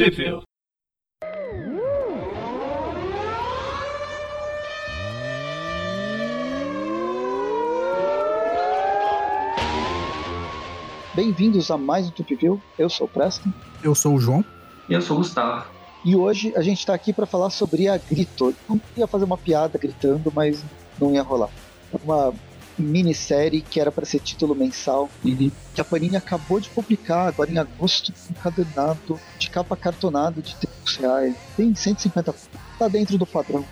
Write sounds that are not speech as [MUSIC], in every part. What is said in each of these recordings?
Possível. Bem-vindos a mais um Tip View. Eu sou o Preston. Eu sou o João. E eu sou o Gustavo. E hoje a gente está aqui para falar sobre a Grito. Não ia fazer uma piada gritando, mas não ia rolar. Uma minissérie que era para ser título mensal, Uhum. que a Panini acabou de publicar agora em agosto, encadernado, de capa cartonada de 30 reais. Tem 150 tá dentro do padrão.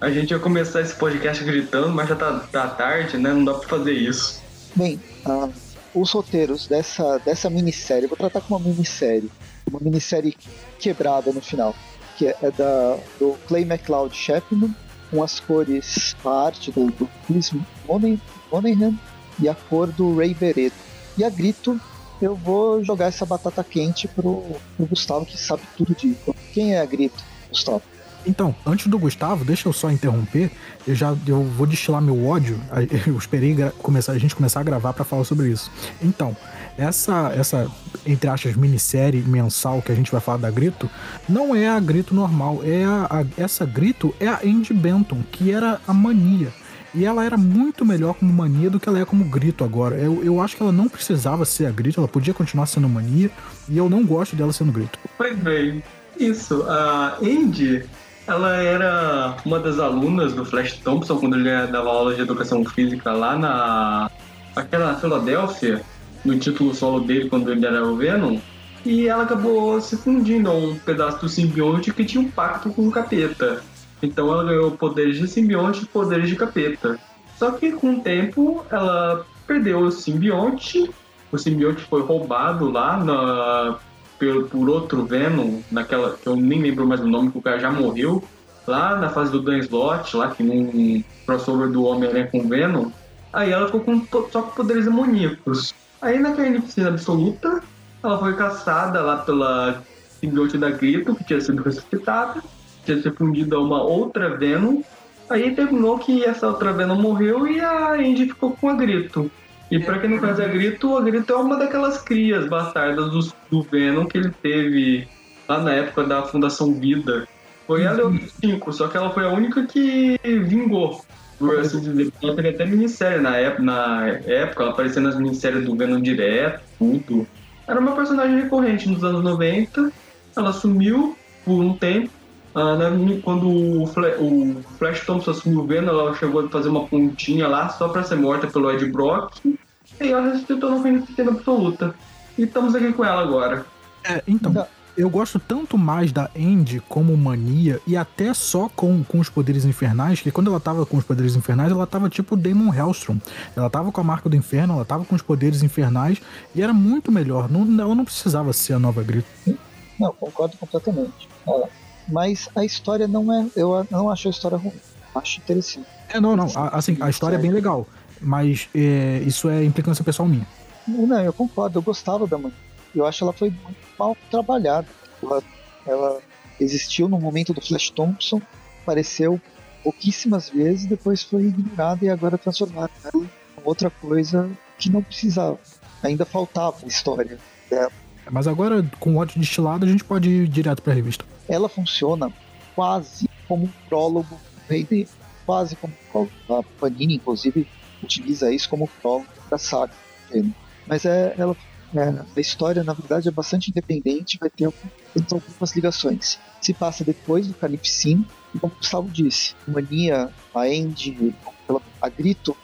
A gente ia começar esse podcast gritando, mas já tá, tá tarde, né? Não dá pra fazer isso. Bem, ah, os roteiros dessa, dessa minissérie, vou tratar como uma minissérie, uma minissérie quebrada no final, que é, é da, do Clay McLeod Chapman, com as cores, a arte do, do Chris Monahan e a cor do Ray Bereto. E a Grito, eu vou jogar essa batata quente pro, pro Gustavo, que sabe tudo disso. Quem é a Grito, Gustavo? Então, antes do Gustavo, deixa eu só interromper. Eu já eu vou destilar meu ódio. [LAUGHS] Eu esperei começar, a gente começar a gravar pra falar sobre isso. Então, essa, essa entre aspas, minissérie mensal que a gente vai falar da Grito, não é a Grito normal. É a, a- essa Grito é a Andy Benton, que era a mania. E ela era muito melhor como mania do que ela é como grito agora. Eu, eu acho que ela não precisava ser a grito, ela podia continuar sendo mania. E eu não gosto dela sendo grito. Pois bem, isso. A Andy, ela era uma das alunas do Flash Thompson quando ele dava aula de educação física lá na. aquela Filadélfia, no título solo dele quando ele era o Venom. E ela acabou se fundindo a um pedaço do simbionte que tinha um pacto com o capeta. Então ela ganhou poderes de simbionte e poderes de capeta. Só que com o tempo ela perdeu o simbionte. O simbionte foi roubado lá na, por, por outro Venom, naquela que eu nem lembro mais o nome, que o cara já morreu. Lá na fase do Dan lá que num crossover do Homem-Aranha com Venom. Aí ela ficou com, só com poderes demoníacos. Aí na carnificina absoluta, ela foi caçada lá pela simbionte da Grito, que tinha sido ressuscitada, tinha se fundido a uma outra Venom. Aí terminou que essa outra Venom morreu e a Andy ficou com a Grito. E pra quem não conhece a Grito, a Grito é uma daquelas crias bastardas do, do Venom que ele teve lá na época da Fundação Vida. Foi ela e outros cinco, só que ela foi a única que vingou. Por assim dizer. Ela teve até minissérie na época, na época, ela aparecia nas minisséries do Venom direto, tudo. Era uma personagem recorrente nos anos 90. Ela sumiu por um tempo. Ah, né, quando o, Fla- o Flash Thompson assumiu o Venom, ela chegou a fazer uma pontinha lá só pra ser morta pelo Ed Brock. E ela ressuscitou no Carnificina Absoluta. E estamos aqui com ela agora. É, então, Não. Eu gosto tanto mais da Andy como mania e até só com, com os poderes infernais, que quando ela tava com os poderes infernais, ela tava tipo Damon Hellstrom. Ela tava com a marca do inferno, ela tava com os poderes infernais e era muito melhor. Não, ela não precisava ser a nova Grito. Não, concordo completamente. É, mas a história não é. Eu não acho a história ruim. Acho interessante. É, não, não. a- assim, a história é bem legal, mas é, isso é implicância pessoal minha. Não, eu concordo, eu gostava da mãe. Eu acho que ela foi muito mal trabalhada. Ela, ela existiu no momento do Flash Thompson, apareceu pouquíssimas vezes, depois foi ignorada e agora transformada em outra coisa que não precisava. Ainda faltava a história dela. Mas agora, com o ódio destilado, a gente pode ir direto pra revista. Ela funciona quase como um prólogo do Rei. Quase como prólogo. A Panini, inclusive, utiliza isso como prólogo da saga. dele. Mas é, ela, é, a história, na verdade, é bastante independente, vai ter algumas ligações. Se passa depois do Carnificina, e como o Gustavo disse, Mania, a Andy, ela- a Grito,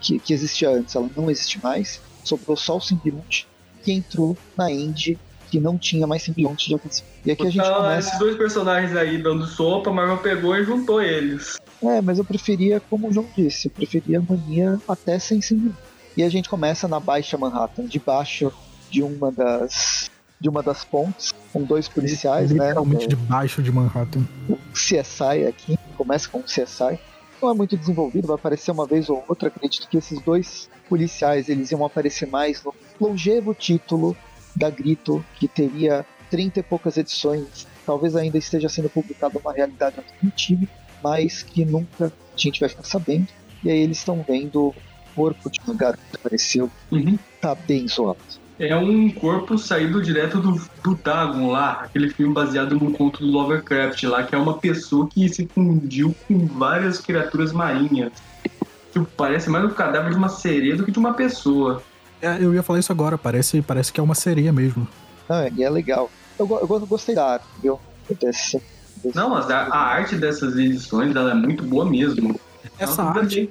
que, que existia antes, ela não existe mais, sobrou só o simbionte, que entrou na Andy, que não tinha mais simbionte de alcance. E aqui a gente Então, começa... esses dois personagens aí dando sopa, a Marvel pegou e juntou eles. É, mas eu preferia, como o João disse, eu preferia a mania até sem simbionte. E a gente começa na Baixa Manhattan, debaixo de uma das de uma das pontes, com dois policiais, né? Literalmente O debaixo de Manhattan. CSI aqui, começa com o CSI. Não é muito desenvolvido, vai aparecer uma vez ou outra. Acredito que esses dois policiais eles iam aparecer mais no longevo título da Grito, que teria 30 e poucas edições. Talvez ainda esteja sendo publicado uma realidade alternativa, mas que nunca a gente vai ficar sabendo. E aí eles estão vendo o corpo de uma garota que apareceu, Uhum. tá bem zoado. é um corpo saído direto do, do Dagon lá, aquele filme baseado no conto do Lovecraft lá, que é uma pessoa que se fundiu com várias criaturas marinhas. Tipo, parece mais um cadáver de uma sereia do que de uma pessoa. É, eu ia falar isso agora, parece, parece que é uma sereia mesmo. Não, e é legal. Eu, eu gostei da arte, viu? Desse, desse... Não, mas a, a, arte dessas edições ela é muito boa mesmo. Essa arte.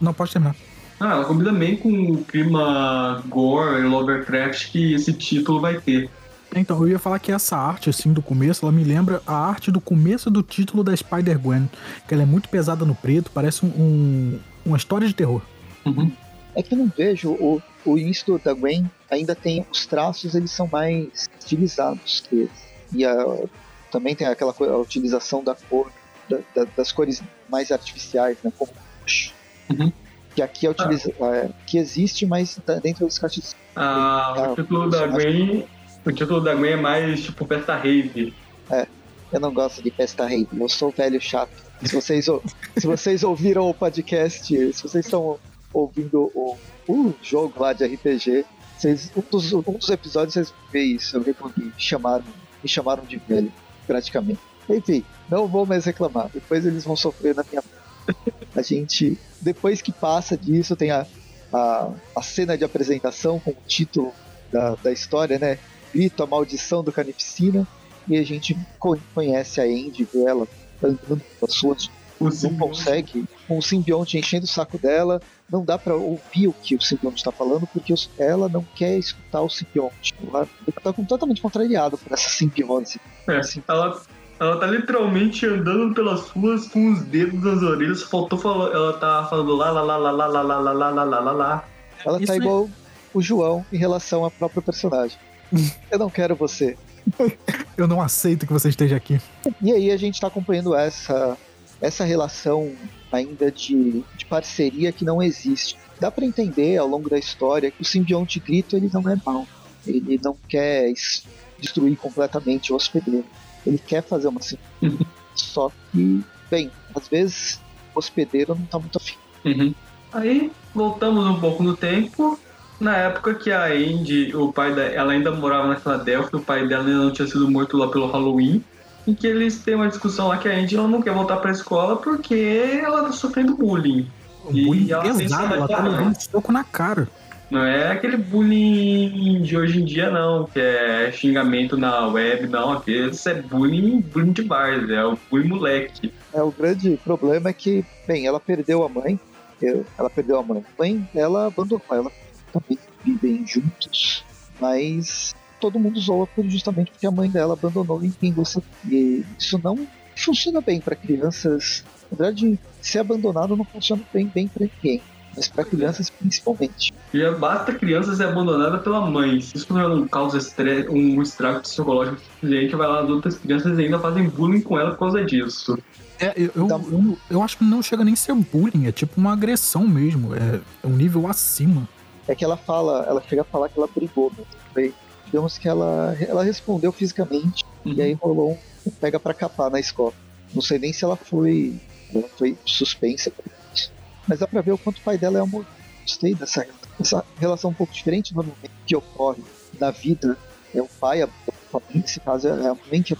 Não, pode terminar. Ah, ela combina bem com o clima gore e Lovecraft que esse título vai ter. Então, eu ia falar que essa arte, assim, do começo, ela me lembra a arte do começo do título da Spider-Gwen. Que ela é muito pesada no preto, parece um, um uma história de terror. Uhum. É que eu não vejo o, o início da Gwen ainda tem os traços, eles são mais estilizados que E a, também tem aquela a utilização da cor, da, da, das cores mais artificiais, né? Como uhum que aqui é utiliza, ah. é, que existe, mas tá dentro dos cartas. Ah, o título da Gwen, o título da Gwen é mais tipo festa rave. É, eu não gosto de festa rave, eu sou velho chato. Se vocês, se vocês ouviram o podcast, se vocês estão ouvindo o, o jogo lá de RPG, vocês, um, dos, um dos episódios vocês vê isso, eu vi me chamaram, me chamaram de velho, praticamente. Enfim, não vou mais reclamar, depois eles vão sofrer na minha a gente, depois que passa disso, tem a, a, a cena de apresentação com o título da, da história, né? Grito, a maldição do Carnificina. E a gente conhece a Andy, vê ela andando as suas. O não consegue, com o simbionte enchendo o saco dela, não dá para ouvir o que o simbionte está falando, porque ela não quer escutar o simbionte. Ela está completamente contrariada por essa simbiose. É, ela ela tá literalmente andando pelas ruas com os dedos nas orelhas. Faltou falar. Ela tá falando lá, lá, lá, lá, lá, lá, lá, lá, lá, lá, lá, lá, lá. Ela tá igual o João em relação à própria personagem. Eu não quero você. Eu não aceito que você esteja aqui. E aí a gente tá acompanhando essa, essa relação ainda de, de parceria que não existe. Dá para entender ao longo da história que o simbionte grito ele não é mal. Ele não quer destruir completamente o hospedeiro. Ele quer fazer uma uhum. Só que, bem, às vezes o hospedeiro não tá muito afim. Uhum. Aí voltamos um pouco no tempo. Na época que a Andy, o pai dela, ela ainda morava na Filadélfia, o pai dela ainda não tinha sido morto lá pelo Halloween. Em que eles têm uma discussão lá que a Andy ela não quer voltar pra escola porque ela tá sofrendo bullying. bullying e ela pesado, ela tá levando soco na cara. Não é aquele bullying de hoje em dia, não, que é xingamento na web, não. Aquele é bullying, bullying de bars, é o bullying moleque. É, o grande problema é que, bem, ela perdeu a mãe, ela perdeu a mãe. A mãe, ela abandonou ela, também vivem juntos, mas todo mundo zoa justamente porque a mãe dela abandonou em quem. E isso não funciona bem para crianças. Na verdade, ser abandonado não funciona bem, bem para ninguém mas para crianças principalmente. E basta criança ser abandonada pela mãe. Se isso não causa estresse, um estrago psicológico suficiente, vai lá as outras crianças e ainda fazem bullying com ela por causa disso. É, eu, eu, então- eu, eu, acho que não chega nem a ser bullying, é tipo uma agressão mesmo, é, é um nível acima. É que ela fala, ela chega a falar que ela brigou, né? Foi, digamos que ela, ela respondeu fisicamente uhum. e aí rolou um pega para capar na escola. Não sei nem se ela foi, ela foi suspensa mas dá pra ver o quanto o pai dela é amor. Gostei dessa, dessa relação um pouco diferente do que ocorre na vida. É o pai, a nesse caso é a mãe que é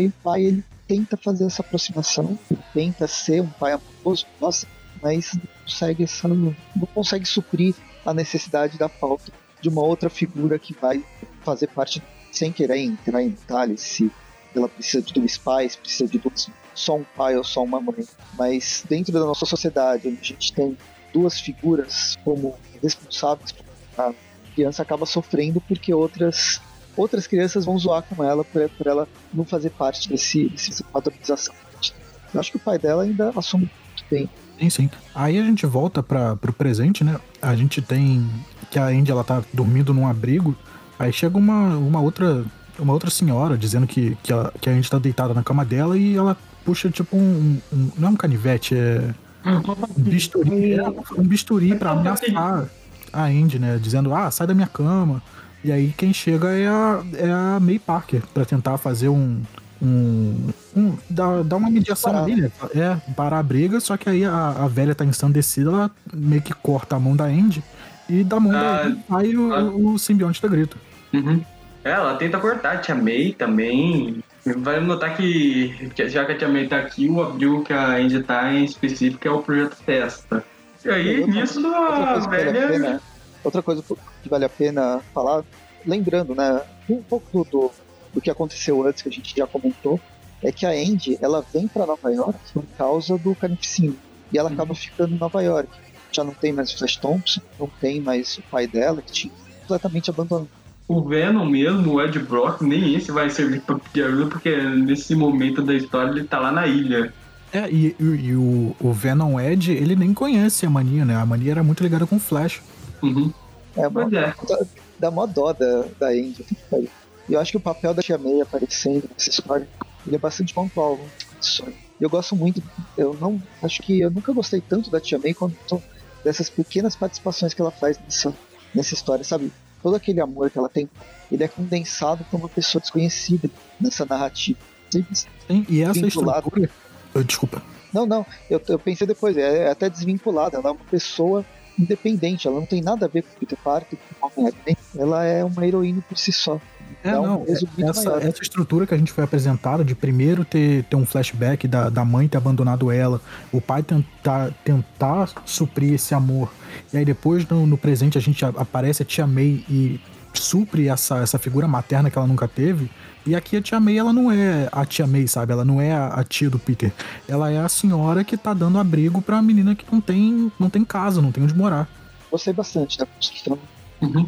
e o pai ele tenta fazer essa aproximação, tenta ser um pai amoroso, nossa, mas não consegue, essa, não consegue suprir a necessidade da falta de uma outra figura que vai fazer parte, sem querer entrar em detalhes, se ela precisa de dois pais, precisa de dois só um pai ou só uma mãe, mas dentro da nossa sociedade, onde a gente tem duas figuras como responsáveis, a criança acaba sofrendo porque outras outras crianças vão zoar com ela por, por ela não fazer parte desse, desse padronização. Eu acho que o pai dela ainda assume muito bem. Sim, sim. Aí a gente volta para pro presente, né? A gente tem que a Andy ela tá dormindo num abrigo, aí chega uma, uma outra uma outra senhora dizendo que, que, ela, que a Andy tá deitada na cama dela e ela puxa tipo um, um não é um canivete, é um bisturi, é um bisturi para ameaçar a Andy, né? Dizendo, ah, sai da minha cama. E aí quem chega é a, é a May Parker para tentar fazer um. um, um dar, dar uma mediação ali, né? É, parar a briga, só que aí a, a velha tá ensandecida, ela meio que corta a mão da Andy. E da mão Ah, sai o, ah. o simbionte da grito. Uhum. Ela tenta cortar a Tia May também. Vai notar que, já que a Tia May tá aqui, o abril que a Andy tá em específico é o Projeto Festa. E aí, Outra- nisso, Outra a que vale a velha... pena, outra coisa que vale a pena falar, lembrando, né, um pouco do, do, que aconteceu antes, que a gente já comentou, é que a Andy, ela vem para Nova York por causa do Carnificina. E ela Uhum. acaba ficando em Nova York. Já não tem mais o Flash Thompson, não tem mais o pai dela, que tinha completamente abandonado. O Venom mesmo, o Ed Brock, nem esse vai servir pra pedir ajuda, porque nesse momento da história ele tá lá na ilha. É, e, e- e o, o Venom Ed, ele nem conhece a mania, né? A mania era muito ligada com o Flash. Uhum. É uma, Pois é. dá, dá mó dó da, da Andy. E eu acho que o papel da Tia May aparecendo nessa história, ele é bastante pontual. né? Eu gosto muito, eu não, acho que eu nunca gostei tanto da Tia May quanto dessas pequenas participações que ela faz nessa, nessa história, sabe? Todo aquele amor que ela tem, ele é condensado por uma pessoa desconhecida nessa narrativa. Sempre Sim, e essa Vinculado. estrutura... Oh, desculpa. Não, não, eu, eu pensei depois, é, é até desvinculada, ela é uma pessoa independente, ela não tem nada a ver com o Peter Parker, com o Homem-Aranha, ela é uma heroína por si só. É, Dá um não, essa, maior. essa estrutura que a gente foi apresentado de primeiro ter, ter um flashback da, da mãe ter abandonado ela, o pai tentar, tentar suprir esse amor, e aí depois no, no presente a gente aparece a tia May e supre essa, essa figura materna que ela nunca teve. E aqui a tia May, ela não é a tia May, sabe? Ela não é a, a tia do Peter. Ela é a senhora que tá dando abrigo pra menina que não tem, não tem casa, não tem onde morar. Gostei bastante da construção Uhum.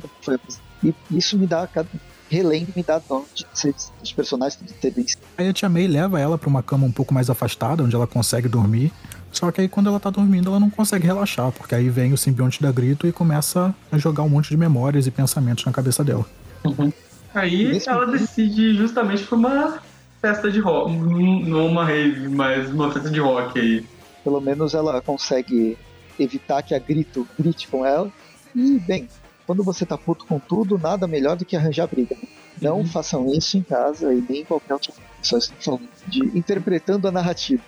E isso me dá, cada relendo, me dá dó de ser, dos personagens terem Aí a tia May leva ela pra uma cama um pouco mais afastada, onde ela consegue dormir. Só que aí quando ela tá dormindo, ela não consegue relaxar, porque aí vem o simbionte da Grito e começa a jogar um monte de memórias e pensamentos na cabeça dela. Uhum. Aí Nesse ela momento- decide justamente pra uma festa de rock, não uma rave, mas uma festa de rock aí. Pelo menos ela consegue evitar que a Grito grite com ela. E, bem, quando você tá puto com tudo, nada melhor do que arranjar briga. Não Uhum. façam isso em casa e nem em qualquer outra pessoa. Estou de interpretando a narrativa.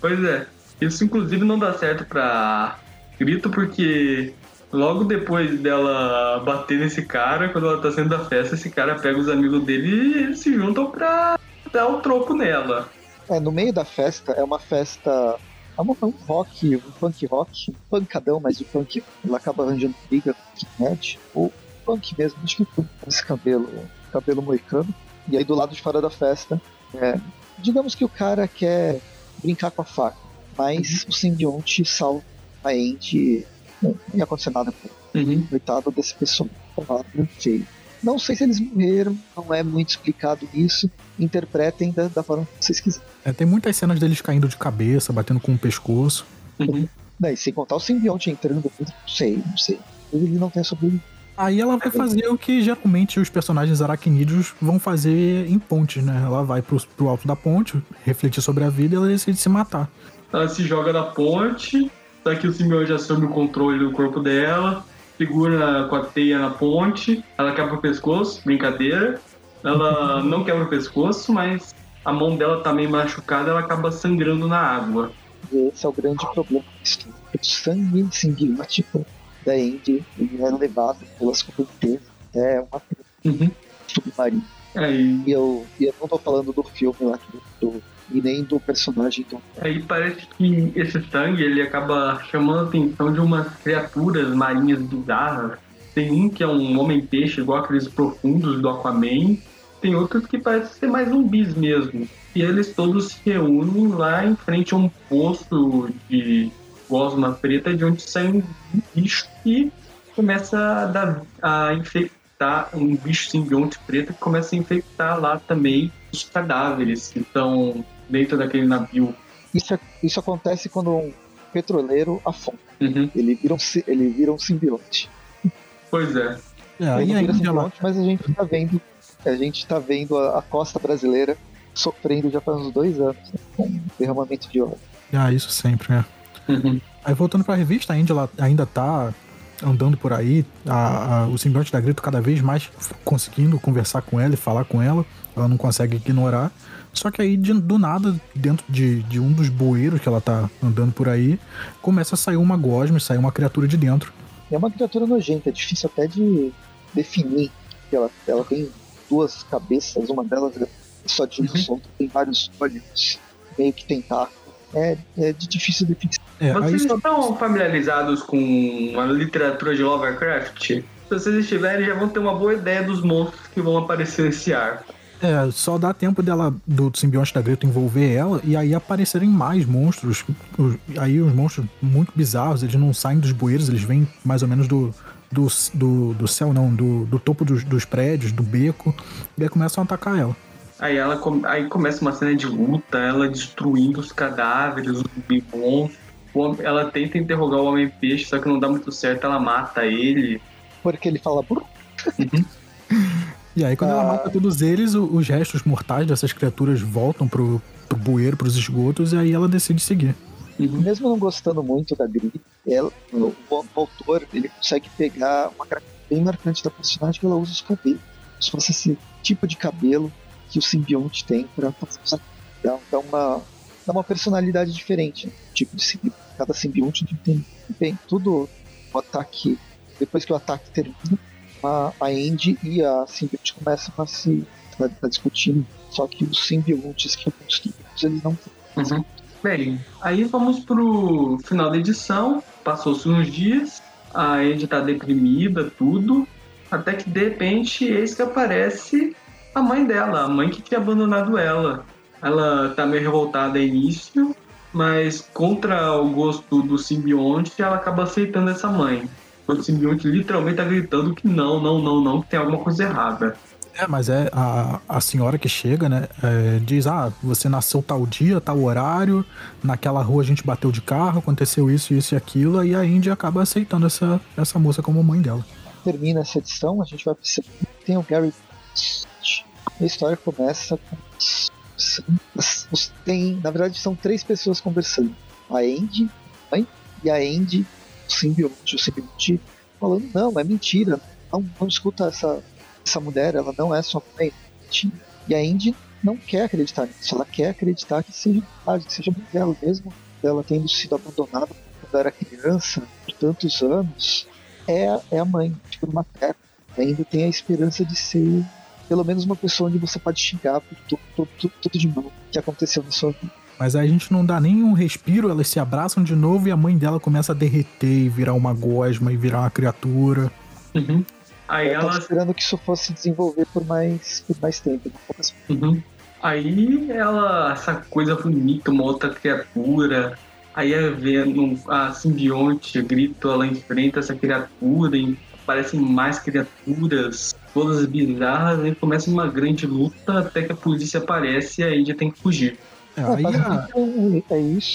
Pois é, isso inclusive não dá certo pra Grito porque logo depois dela bater nesse cara, quando ela tá saindo da festa, esse cara pega os amigos dele e eles se juntam pra dar o troco nela. É, no meio da festa, é uma festa. É uma- um rock, um punk rock, pancadão, mas o punk ela acaba arranjando briga com o Ned, ou punk mesmo, acho que esse cabelo, cabelo moicano. E aí do lado de fora da festa, é, digamos que o cara quer brincar com a faca, mas o simbionte salva a Andy, não ia acontecer nada com ele. Uhum. Coitado desse pessoal, feio. Não sei se eles morreram, não é muito explicado isso. Interpretem da, da forma que vocês quiserem. É, tem muitas cenas deles caindo de cabeça, batendo com o pescoço. Uhum. E sem contar o simbionte entrando, não sei, não sei. Ele não tem sobrevivido. Aí ela vai fazer o que geralmente os personagens aracnídeos vão fazer em pontes, né? Ela vai pro, pro alto da ponte, refletir sobre a vida e ela decide se matar. Ela se joga da ponte, só que o simbionte assume o controle do corpo dela, segura com a teia na ponte, ela quebra o pescoço, brincadeira. Ela não quebra o pescoço, mas a mão dela tá meio machucada, ela acaba sangrando na água. E esse é o grande problema. O sangue simbiótico da Andy ele é levado pelas correntezas até uma Uhum. submarina. Aí, E eu, eu não tô falando do filme lá, do, e nem do personagem do. aí parece que esse sangue ele acaba chamando a atenção de umas criaturas marinhas bizarras. Tem um que é um homem-peixe, igual aqueles profundos do Aquaman. Tem outros que parecem ser mais zumbis mesmo. E eles todos se reúnem lá em frente a um poço de gosma preta, de onde sai um bicho que começa a, dar, a infectar, um bicho simbionte preto que começa a infectar lá também os cadáveres que estão dentro daquele navio. Isso, é- isso acontece quando um petroleiro afunda. Uhum. Ele vira um, ele vira um simbionte. Pois é. É, aí a vira simbionte, mas a gente tá vendo. A gente tá vendo a, a costa brasileira sofrendo já faz uns dois anos né, com derramamento de óleo. Ah, isso sempre, né? Uhum. Aí voltando pra revista, a Indy ela ainda tá andando por aí, a- a- o simbionte da Grito cada vez mais conseguindo conversar com ela e falar com ela, ela não consegue ignorar. Só que aí, de- do nada, dentro de, de um dos bueiros que ela tá andando por aí, começa a sair uma gosma, sair uma criatura de dentro. é uma criatura nojenta, é difícil até de definir. Ela, ela tem duas cabeças, uma delas é só de um Uhum. solto, tem vários olhos, meio que tentáculo. É, é de difícil definição. É, aí Vocês só- estão familiarizados com a literatura de Lovecraft? Se vocês estiverem, já vão ter uma boa ideia dos monstros que vão aparecer nesse arco. É, só dá tempo dela, do simbionte da Greta envolver ela e aí aparecerem mais monstros. Os- aí os monstros muito bizarros, eles não saem dos bueiros, eles vêm mais ou menos do, do, do, do céu, não, do, do topo dos, dos prédios, do beco, e aí começam a atacar ela. Aí ela come- aí começa uma cena de luta, ela destruindo os cadáveres, os hom- Ela tenta interrogar o Homem-Peixe, só que não dá muito certo, ela mata ele. Porque ele fala, "Brrr", [LAUGHS] E aí, quando ela Ah. mata todos eles, os restos mortais dessas criaturas voltam pro, pro bueiro, pros esgotos, e aí ela decide seguir. Uhum. mesmo não gostando muito da Gri, ela, o, o autor ele consegue pegar uma característica bem marcante da personagem que ela usa os cabelos. Se fosse esse tipo de cabelo que o simbionte tem para. Dá, dá uma, dá uma personalidade diferente. né? Tipo de simbionte. Cada simbionte tem, tem tudo o ataque. Depois que o ataque termina, a, a Andy e a simbionte começam a se a, a discutindo. Só que os simbiontes que construímos, eles não Uhum. Bem, aí vamos pro final da edição. Passou-se uns dias, a Andy tá deprimida, tudo. Até que de repente, eis que aparece a mãe dela, a mãe que tinha abandonado ela. Ela tá meio revoltada início, mas contra o gosto do simbionte, ela acaba aceitando essa mãe. O simbionte literalmente tá gritando que não, não, não, não, que tem alguma coisa errada. É, mas é a, a senhora que chega, né? é, diz: Ah, você nasceu tal dia, tal horário, naquela rua a gente bateu de carro, aconteceu isso, isso e aquilo, aí a Indy acaba aceitando essa, essa moça como mãe dela. termina essa edição, a gente vai perceber que tem o Gary. A história começa com. Tem, na verdade, são três pessoas conversando: a Andy, a mãe, e a Andy, simbionte. O simbionte falando: Não, é mentira, não, não escuta essa, essa mulher, ela não é sua mãe. é mentira." E a Andy não quer acreditar nisso, ela quer acreditar que seja verdade, que seja dela, mesmo ela tendo sido abandonada quando era criança, por tantos anos é, é a mãe, tipo, materna. Ainda tem a esperança de ser pelo menos uma pessoa onde você pode xingar por tudo, tudo, tudo, tudo de mal que aconteceu na sua vida. Mas aí a gente não dá nem um respiro, elas se abraçam de novo e a mãe dela começa a derreter e virar uma gosma e virar uma criatura. Uhum. Aí Eu tava ela esperando que isso fosse desenvolver por mais, por mais tempo. poucas- Uhum. Aí ela, essa coisa bonita, uma outra criatura. Aí ela vê no- a simbionte, grita, ela enfrenta essa criatura e aparecem mais criaturas, todas bizarras, e começa uma grande luta até que a polícia aparece e a Índia tem que fugir. É, aí a,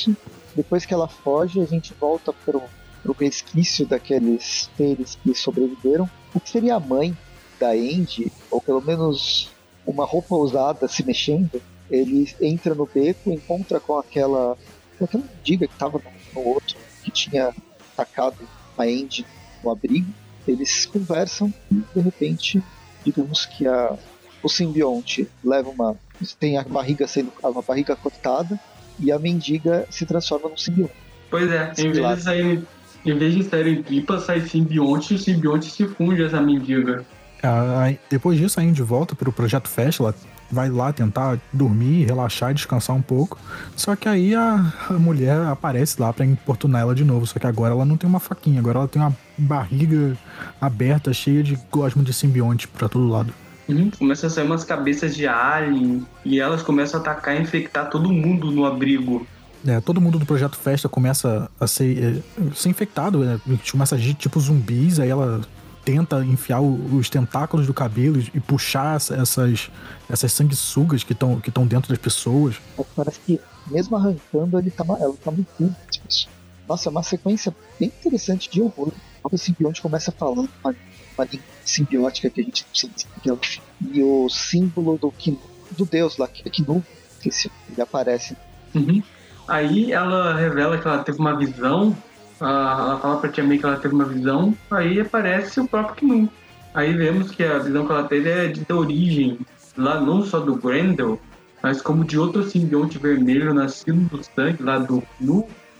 é. Depois que ela foge, a gente volta pro, pro resquício daqueles seres que sobreviveram. O que seria a mãe da Andy, ou pelo menos uma roupa usada se mexendo, ele entra no beco, encontra com aquela, com aquela mendiga que estava no, no outro, que tinha atacado a Andy no abrigo. Eles conversam e, de repente, digamos que a, o simbionte leva uma. Tem a barriga sendo. uma barriga cortada e a mendiga se transforma num simbionte. Pois é, em vez de sair. Em vez de saírem pipas, sai simbionte e o simbionte se funde essa mendiga. a- a- depois disso a Indy volta pro Projeto Fest, ela vai lá tentar dormir, relaxar e descansar um pouco. Só que aí a, a mulher aparece lá pra importunar ela de novo. Só que agora ela não tem uma faquinha, agora ela tem uma barriga aberta, cheia de gosma de simbionte pra todo lado. Uhum. Começa a sair umas cabeças de alien e elas começam a atacar e infectar todo mundo no abrigo. É, todo mundo do Projeto Festa começa a ser, é, ser infectado, né? A gente começa a agir tipo zumbis, aí ela tenta enfiar o- os tentáculos do cabelo e puxar essa- essas, essas sanguessugas que estão que estão dentro das pessoas. Parece que, mesmo arrancando, ele tá, ela tá pessoas. Nossa, é uma sequência bem interessante de horror. O simbionte começa falando uma, língua simbiótica que a gente não sabe que E o símbolo do, Kinu, do deus lá, que é Kinu, esqueci, ele aparece. Uhum. Aí ela revela que ela teve uma visão. ela fala pra Tia May que ela teve uma visão. Aí aparece o próprio Knu. Aí vemos que a visão que ela teve é de origem lá não só do Grendel, mas como de outro simbionte vermelho nascido do sangue lá do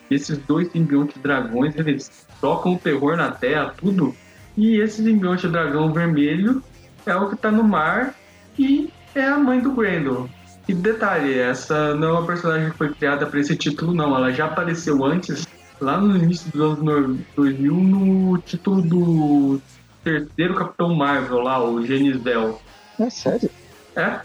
que esses dois simbiontes dragões, eles tocam o terror na Terra, tudo. E esse simbionte dragão vermelho é o que tá no mar e é a mãe do Grendel. E detalhe, essa não é uma personagem que foi criada para esse título, não. Ela já apareceu antes, lá no início dos anos 2000, no título do terceiro Capitão Marvel lá, o Genis Bell. É sério? É? É,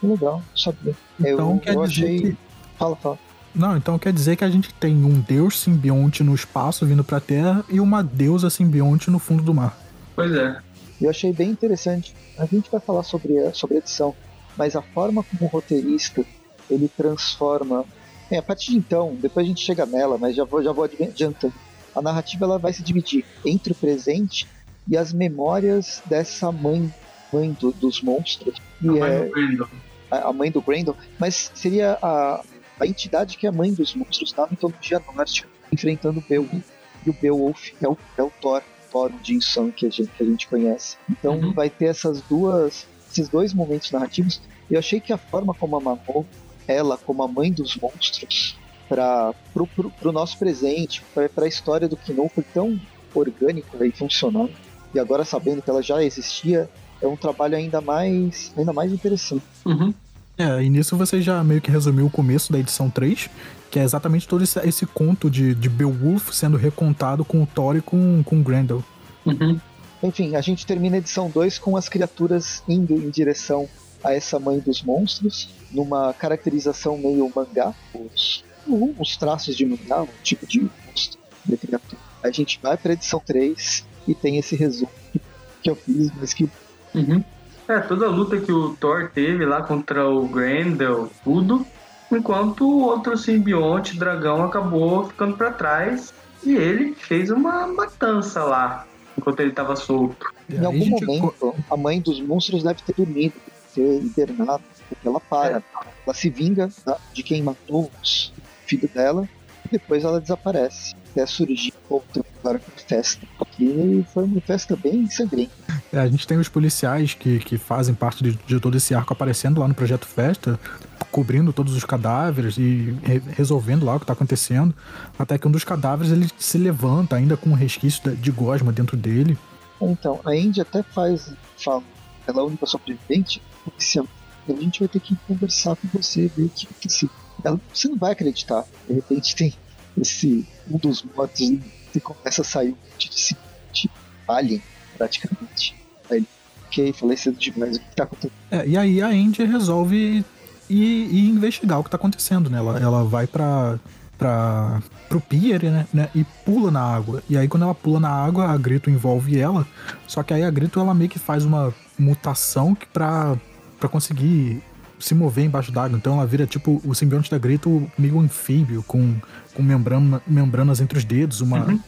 que legal, sabia. Então eu, quer eu dizer achei. que- Fala, fala. Não, então quer dizer que a gente tem um deus simbionte no espaço vindo pra Terra e uma deusa simbionte no fundo do mar. Pois é. Eu achei bem interessante. A gente vai falar sobre a, sobre a edição, mas a forma como o roteirista ele transforma. Bem, a partir de então, depois a gente chega nela, mas já vou, já vou adiantando. A narrativa ela vai se dividir entre o presente e as memórias dessa mãe, mãe do- dos monstros, que A mãe é do Grendel. a, a mãe do Grendel, mas seria a, a entidade que é a mãe dos monstros na mitologia nórdica, enfrentando o Beowulf. E o Beowulf é o, é o Thor, Thor o Jinson que a gente, que a gente conhece. Então Uhum. vai ter essas duas, esses dois momentos narrativos. E eu achei que a forma como amarrou ela como a mãe dos monstros para pro, pro, pro nosso presente, para a história do Kino foi tão orgânica e funcional. E agora sabendo que ela já existia, é um trabalho ainda mais, ainda mais interessante. Uhum. É, e nisso você já meio que resumiu o começo da edição 3, que é exatamente todo esse, esse conto de, de Beowulf sendo recontado com o Thor e com, com o Grendel. Uhum. Enfim, a gente termina a edição 2 com as criaturas indo em direção a essa mãe dos monstros, numa caracterização meio mangá, os, os traços de mangá, um tipo de monstro de criatura. A gente vai para a edição 3 e tem esse resumo que, que eu fiz, mas que Uhum. É, toda a luta que o Thor teve lá contra o Grendel, tudo, enquanto o outro simbionte, dragão, acabou ficando pra trás e ele fez uma matança lá, enquanto ele tava solto. Em algum gente momento a mãe dos monstros deve ter dormido, ter hibernado, porque ela para. Ela se vinga de quem matou os filho dela e depois ela desaparece. Até surgir outra agora com festa. Porque foi uma festa bem sangrenta. É, a gente tem os policiais que, que fazem parte de, de todo esse arco aparecendo lá no Projeto Festa, cobrindo todos os cadáveres e re- resolvendo lá o que tá acontecendo. Até que um dos cadáveres ele se levanta ainda com um resquício da- de gosma dentro dele. Então, a Andy até faz, fala, ela é a única sobrevivente, policial. E a gente vai ter que conversar com você, ver que, que se, ela, você não vai acreditar. De repente tem esse, um dos mortos e começa a sair um monte de, de alien, praticamente. Aí ele, ok, falei cedo demais, o que tá acontecendo? É, e aí a Andy resolve ir, ir investigar o que tá acontecendo, né? Ela, ela vai pra, pra, pro pier, né, né? E pula na água. E aí quando ela pula na água, a Grito envolve ela. Só que aí a Grito, ela meio que faz uma mutação que pra, pra conseguir se mover embaixo d'água. Então ela vira tipo o simbionte da Grito meio anfíbio, com, com membrana, membranas entre os dedos, uma Uhum.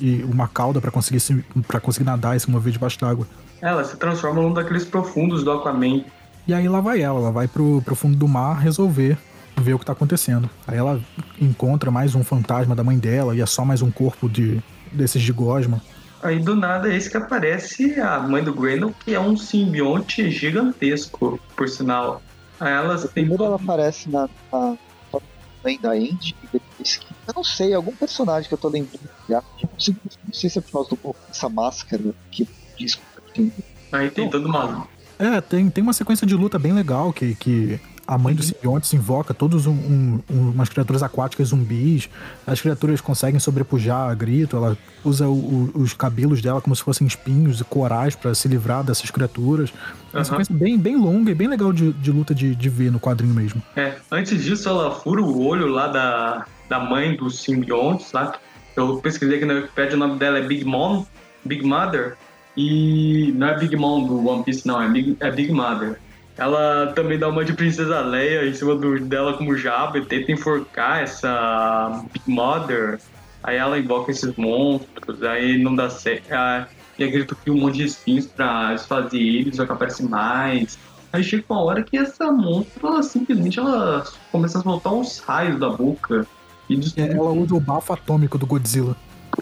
e uma cauda pra conseguir, se, conseguir nadar e se mover debaixo d'água. Ela se transforma num daqueles profundos do Aquaman. E aí lá vai ela, ela vai pro, pro fundo do mar resolver ver o que tá acontecendo. Aí ela encontra mais um fantasma da mãe dela e é só mais um corpo de desses de gosma. Aí do nada é esse que aparece a mãe do Grendel, que é um simbionte gigantesco, por sinal. Elas têm Primeiro ela aparece na, na na mãe da Andy, e depois que. Eu não sei, algum personagem que eu tô lembrando já. Eu não sei, não sei se é por causa do, dessa máscara que diz que tem. Aí tem todo uma. É, tem, tem uma sequência de luta bem legal que, que a mãe dos simbiontes invoca todos um, um- um- umas criaturas aquáticas zumbis. As criaturas conseguem sobrepujar a grito. Ela usa o- o- os cabelos dela como se fossem espinhos e corais pra se livrar dessas criaturas. É uma sequência bem, bem longa e bem legal de, de luta de, de ver no quadrinho mesmo. É, antes disso, ela fura o olho lá da, da mãe dos simbiontes lá. Eu pesquisei aqui na Wikipedia, o nome dela é Big Mom, Big Mother. E não é Big Mom do One Piece, não, é Big, é Big Mother. Ela também dá uma de Princesa Leia em cima do, dela como jabo e tenta enforcar essa Big Mother. Aí ela invoca esses monstros, aí não dá certo. Ah, E aí grita que um monte de espinhos pra desfazer eles, só que aparece mais. Aí chega uma hora que essa monstro, ela simplesmente ela começa a soltar uns raios da boca. E É, Ela usa o bafo atômico do Godzilla.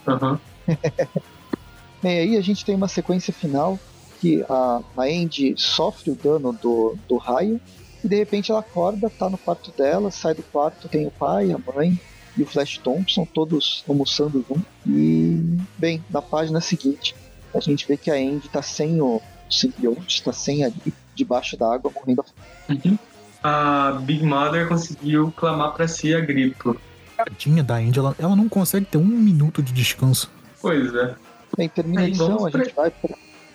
Aham. [LAUGHS] Bem, aí a gente tem uma sequência final que a, a Andy sofre o dano do, do raio e de repente ela acorda, tá no quarto dela, sai do quarto, tem o pai, a mãe e o Flash Thompson, todos almoçando junto. E, bem, na página seguinte, a gente vê que a Andy tá sem o simbionte, tá sem ali, debaixo da água, morrendo. Uhum. A Big Mother conseguiu clamar para si a grito. Tadinha da Andy, ela, ela não consegue ter um minuto de descanso. Pois é. Bem, termina a edição, a gente vai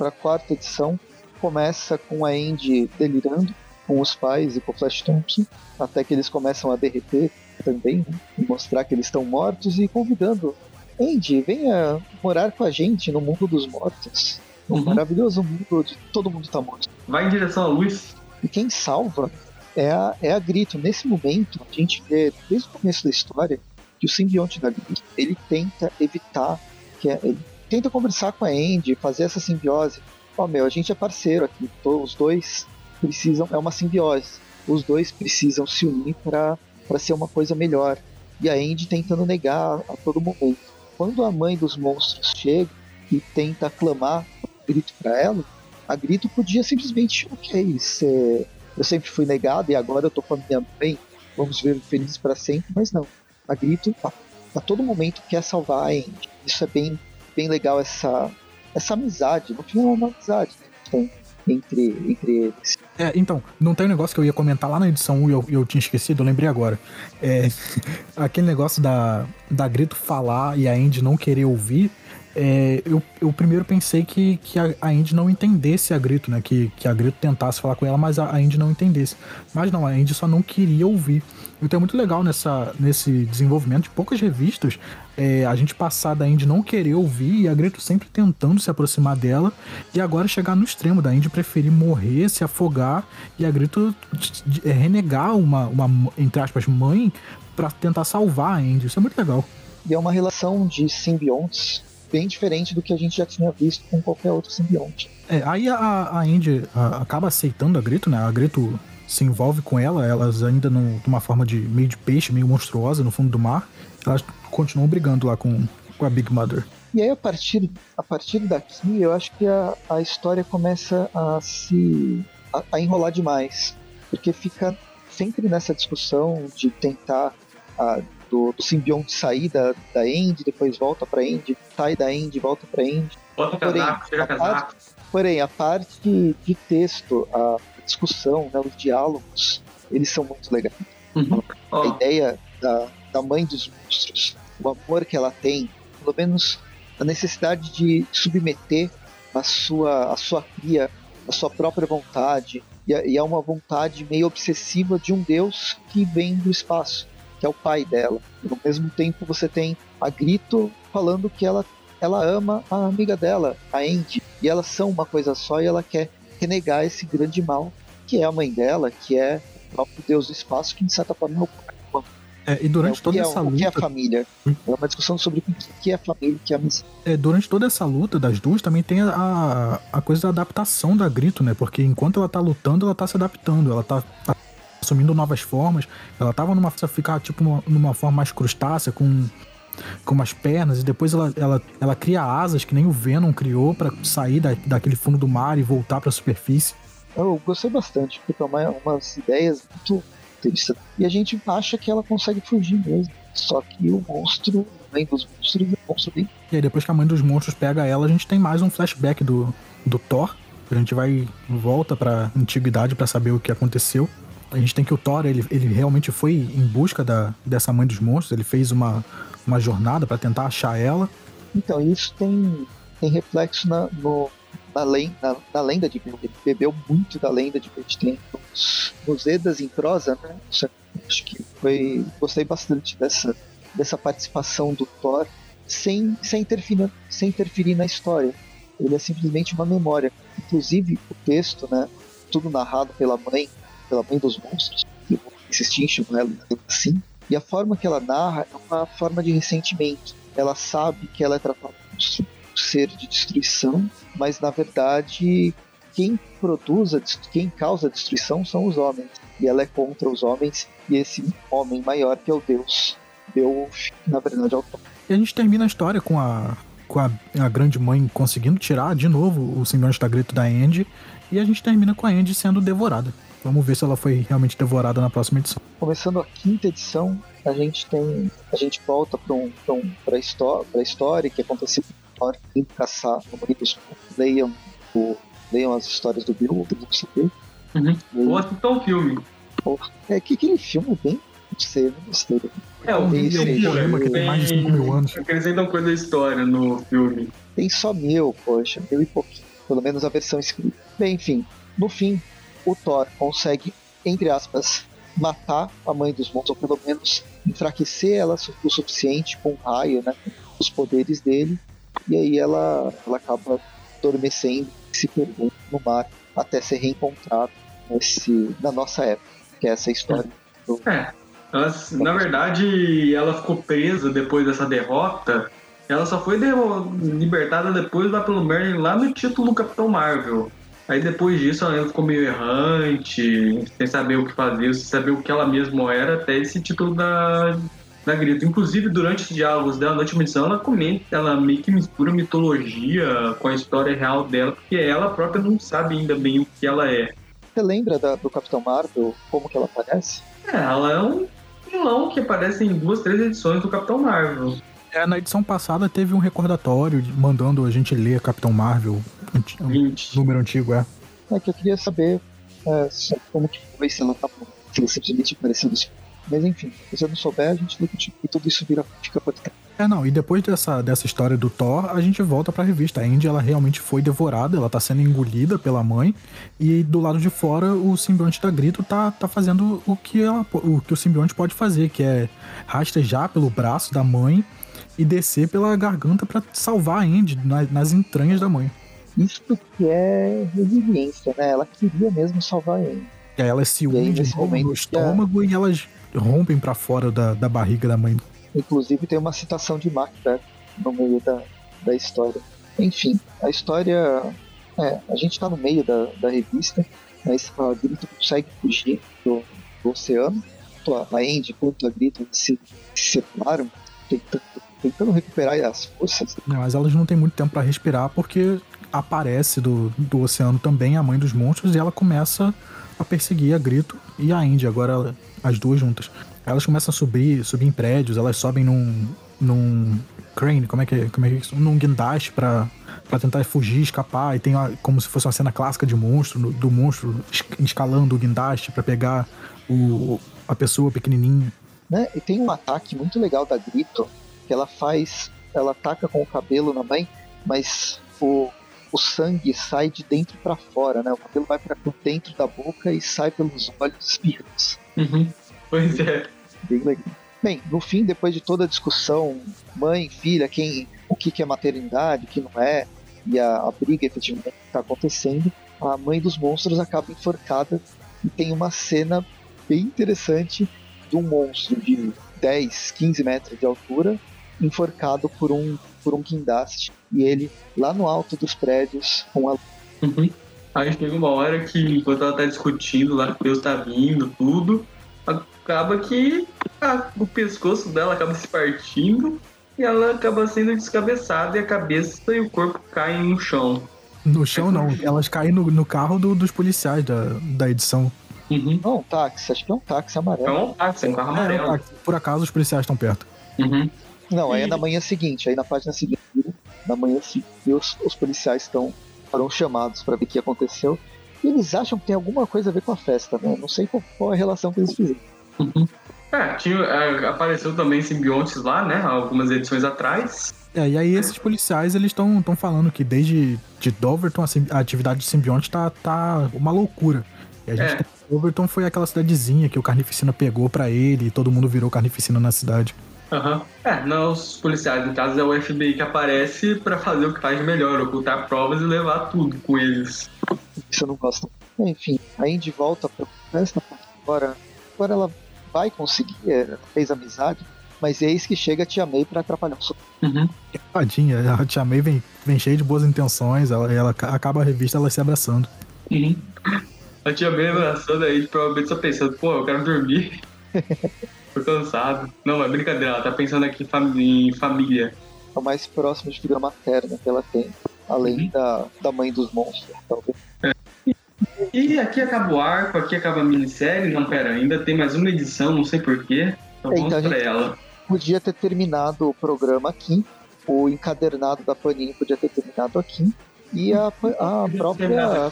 para a quarta edição. Começa com a Andy delirando com os pais e com o Flash Thompson, até que eles começam a derreter também, né? e mostrar que eles estão mortos e convidando Andy, venha morar com a gente no mundo dos mortos. Um uhum. maravilhoso mundo onde todo mundo está morto. Vai em direção à luz. E quem salva é a, é a Grito. Nesse momento, a gente vê, desde o começo da história, que o simbionte da Grito, ele tenta evitar, que ele tenta conversar com a Andy, fazer essa simbiose. Ó, oh, meu, a gente é parceiro aqui, os dois precisam, é uma simbiose. Os dois precisam se unir para ser uma coisa melhor. E a Andy tentando negar a todo momento. Quando a mãe dos monstros chega e tenta clamar grito para ela, a grito podia simplesmente, ok, cê, eu sempre fui negado e agora eu tô com a minha mãe, vamos ver felizes para sempre, mas não. A grito a, a, todo momento quer salvar a Andy. Isso é bem, bem legal, essa, essa amizade. No final é uma amizade né? entre, entre eles. É, então, não tem um negócio que eu ia comentar lá na edição 1 e eu, eu tinha esquecido, eu lembrei agora. É, [LAUGHS] aquele negócio da, da Grito falar e a Andy não querer ouvir. É, eu, eu primeiro pensei que, que a, Andy não entendesse a Grito, né? Que, que a Grito tentasse falar com ela, mas a, a Andy não entendesse. Mas não, a Andy só não queria ouvir. Então é muito legal nessa, nesse desenvolvimento de poucas revistas é, a gente passar da Indy não querer ouvir e a Grito sempre tentando se aproximar dela e agora chegar no extremo da Indy preferir morrer, se afogar e a Grito é, renegar uma, uma, entre aspas, mãe para tentar salvar a Indy. Isso é muito legal. E é uma relação de simbiontes bem diferente do que a gente já tinha visto com qualquer outro simbionte. É, aí a, a Indy a, acaba aceitando a Grito, né? A Grito se envolve com ela, elas ainda numa forma de meio de peixe, meio monstruosa no fundo do mar. Elas continuam brigando lá com, com a Big Mother. E aí, a partir, a partir daqui, eu acho que a, a história começa a se. A, a enrolar demais. Porque fica sempre nessa discussão de tentar. A, do, do simbionte sair da, da End, depois volta pra End, sai da End, volta pra End. Bota porém, casaco, tira casaco. Parte, porém, a parte de texto, a discussão, né, os diálogos, eles são muito legais. Uhum. A oh. ideia da, da mãe dos monstros, o amor que ela tem, pelo menos a necessidade de submeter a sua, a sua cria, a sua própria vontade, e e é uma vontade meio obsessiva de um Deus que vem do espaço, que é o pai dela. E ao mesmo tempo você tem a Grito falando que ela, ela ama a amiga dela, a Andy, e elas são uma coisa só e ela quer renegar esse grande mal que é a mãe dela, que é o próprio Deus do espaço, que de certa forma é o é, e durante é, toda é, essa luta. O que é família? Hum? É uma discussão sobre o que é a família, o que é missão. É, durante toda essa luta das duas também tem a, a coisa da adaptação da Grito, né? Porque enquanto ela tá lutando, ela tá se adaptando, ela tá, tá assumindo novas formas. Ela tava numa. ficar tipo numa, numa forma mais crustácea, com com umas pernas e depois ela, ela, ela cria asas que nem o Venom criou para sair da, daquele fundo do mar e voltar para a superfície. Eu gostei bastante, porque tomar umas ideias muito e a gente acha que ela consegue fugir mesmo. Só que o monstro, além dos monstros, é um monstro bem. E aí depois que a mãe dos monstros pega ela, a gente tem mais um flashback do, do Thor. A gente vai volta pra antiguidade para saber o que aconteceu. A gente tem que o Thor, ele, ele realmente foi em busca da, dessa mãe dos monstros. Ele fez uma, uma jornada para tentar achar ela. Então, isso tem, tem reflexo na, no, na, lenda, na, na lenda de Bill. Ele bebeu muito da lenda de. Tem nos, Edas em prosa, né? Acho que foi. Gostei bastante dessa, dessa participação do Thor sem, sem, interferir, sem interferir na história. Ele é simplesmente uma memória. Inclusive, o texto, né? Tudo narrado pela mãe, pela mãe dos monstros, em chamar ela assim. E a forma que ela narra é uma forma de ressentimento. Ela sabe que ela é tratada como um ser de destruição mas na verdade quem produz, quem causa a destruição são os homens. E ela é contra os homens e esse homem maior que é o Deus deu, na verdade, ao E a gente termina a história com a, com a, a grande mãe conseguindo tirar de novo o simbionte da grito da Andy e a gente termina com a Andy sendo devorada. Vamos ver se ela foi realmente devorada na próxima edição. Começando a quinta edição, a gente tem. A gente volta para um, pra um, pra história, pra história que aconteceu em caçar favoritos. Leiam, o, leiam as histórias do Bill, do CP. Uhum. Ou assistam o filme. É que aquele filme é bem. Não sei, não gostei. É, o filme é um poema que tem mais de 5 mil anos. Acrescentam coisa da história no filme. Tem só mil, poxa, mil e pouquinho. Pelo menos a versão escrita. Bem, enfim, no fim, o Thor consegue, entre aspas, matar a mãe dos monstros, ou pelo menos enfraquecer ela o suficiente com o raio, né? Os poderes dele. E aí ela, ela acaba adormecendo se perdendo no mar até ser reencontrado nesse, na nossa época, que é essa história. Do... É, ela, na verdade, ela ficou presa depois dessa derrota. Ela só foi libertada depois lá pelo Merlin lá no título do Capitão Marvel. Aí depois disso ela ficou meio errante, sem saber o que fazer, sem saber o que ela mesma era, até esse título da, da Grito. Inclusive, durante os diálogos dela na última edição, ela comenta, ela meio que mistura mitologia com a história real dela, porque ela própria não sabe ainda bem o que ela é. Você lembra da, do Capitão Marvel, como que ela aparece? É, ela é um vilão que aparece em duas, três edições do Capitão Marvel. É, na edição passada teve um recordatório mandando a gente ler Capitão Marvel, um número antigo, é. É que eu queria saber é, como que foi, se ela tá se simplesmente apareceu nesse mas enfim, se eu não souber, a gente discute e tudo isso vira, fica trás. É, não, e depois dessa, dessa história do Thor, a gente volta pra revista. A Indy, ela realmente foi devorada, ela tá sendo engolida pela mãe, e do lado de fora, o simbionte da Grito tá, tá fazendo o que, ela, o que o simbionte pode fazer, que é rastejar pelo braço da mãe e descer pela garganta para salvar a Andy nas, nas entranhas da mãe. Isso que é resiliência, né? Ela queria mesmo salvar a Andy. E aí elas se unem no estômago e elas rompem para fora da, da barriga da mãe. Inclusive tem uma citação de Macbeth no meio da, da história. Enfim, a história. É, a gente tá no meio da, da revista, mas a Grito consegue fugir do, do oceano. A Andy quanto a Grito se, se separaram, tentando tentando recuperar as forças. Não, mas elas não têm muito tempo para respirar porque aparece do, do oceano também a mãe dos monstros e ela começa a perseguir a Grito e a Indy, agora as duas juntas. Elas começam a subir, subir em prédios, elas sobem num, num crane, como é que é, como é, que é isso? Num guindaste para para tentar fugir, escapar, e tem uma, como se fosse uma cena clássica de monstro, do monstro escalando o guindaste para pegar o, a pessoa pequenininha. Né? E tem um ataque muito legal da Grito, que ela faz, ela ataca com o cabelo na mãe, mas o, o sangue sai de dentro para fora, né? O cabelo vai para dentro da boca e sai pelos olhos espirros. Uhum. Pois é. Bem legal. Bem, no fim, depois de toda a discussão, mãe, filha, quem, o que, que é maternidade, o que não é, e a, a briga efetivamente está acontecendo, a mãe dos monstros acaba enforcada e tem uma cena bem interessante de um monstro de 10, 15 metros de altura enforcado por um, por um guindaste. E ele, lá no alto dos prédios, com a. Uhum. Aí chega uma hora que, enquanto ela tá discutindo lá que Deus tá vindo, tudo, acaba que a, o pescoço dela acaba se partindo e ela acaba sendo descabeçada e a cabeça e o corpo caem no chão. No chão não, elas caem no, no carro do, dos policiais da, da edição. Uhum. Não, um táxi, acho que é um táxi amarelo. É um táxi, é um carro amarelo. É um táxi. Por acaso os policiais estão perto. Uhum. Não, aí é na manhã seguinte, aí na página seguinte, na manhã seguinte, os, os policiais estão foram chamados para ver o que aconteceu. E eles acham que tem alguma coisa a ver com a festa, né? Não sei qual, qual é a relação que eles fizeram. Uhum. É, tinha, é, apareceu também simbiontes lá, né? Algumas edições atrás. É, e aí esses policiais, eles estão falando que desde de Doverton a, a, atividade de simbionte tá, tá uma loucura. E a gente é. Doverton foi aquela cidadezinha que o Carnificina pegou para ele e todo mundo virou Carnificina na cidade. Uhum. É, não os policiais, no caso é o FBI que aparece para fazer o que faz melhor, ocultar provas e levar tudo com eles. Isso eu não gosto. Enfim, a Indy volta pra festa, agora, agora ela vai conseguir, é, fez amizade, mas eis que chega a Tia May pra atrapalhar o uhum. Tadinha, a Tia May vem, vem cheia de boas intenções, ela, ela acaba a revista ela se abraçando. Uhum. A Tia May abraçando aí, provavelmente só pensando, pô, eu quero dormir. [LAUGHS] Tô cansado. Não, é brincadeira, ela tá pensando aqui em família. É o mais próximo de figura materna que ela tem, além uhum. da, da mãe dos monstros, talvez. É. E aqui acaba o arco, aqui acaba a minissérie. Não, pera, ainda tem mais uma edição, não sei porquê. Então vamos então a pra ela. Podia ter terminado o programa aqui, o encadernado da Panini podia ter terminado aqui, e a, a própria.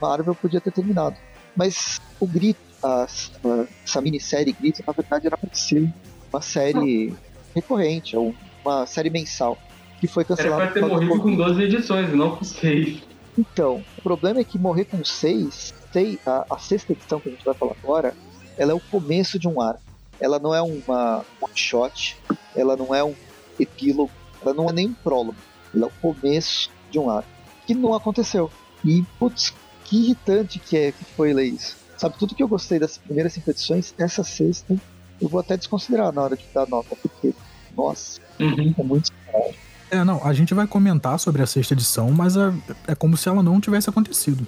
Marvel podia ter terminado. Mas o Grito, a- a- essa minissérie Grito, na verdade, era para ser uma série recorrente, ou uma série mensal, que foi Era cancelada. pra ter morrido com Covid. 12 edições, não com 6. Então, o problema é que morrer com seis, sei, a, a sexta edição que a gente vai falar agora, ela é o começo de um arco. Ela não é uma one shot, ela não é um epílogo, ela não é nem um prólogo. Ela é o começo de um arco. Que não aconteceu. E, putz, que irritante que é que foi ler isso. Sabe, tudo que eu gostei das primeiras cinco edições, essa sexta, eu vou até desconsiderar na hora de dar nota, porque, nossa, Uhum. é muito É, não, a gente vai comentar sobre a sexta edição, mas é, é como se ela não tivesse acontecido.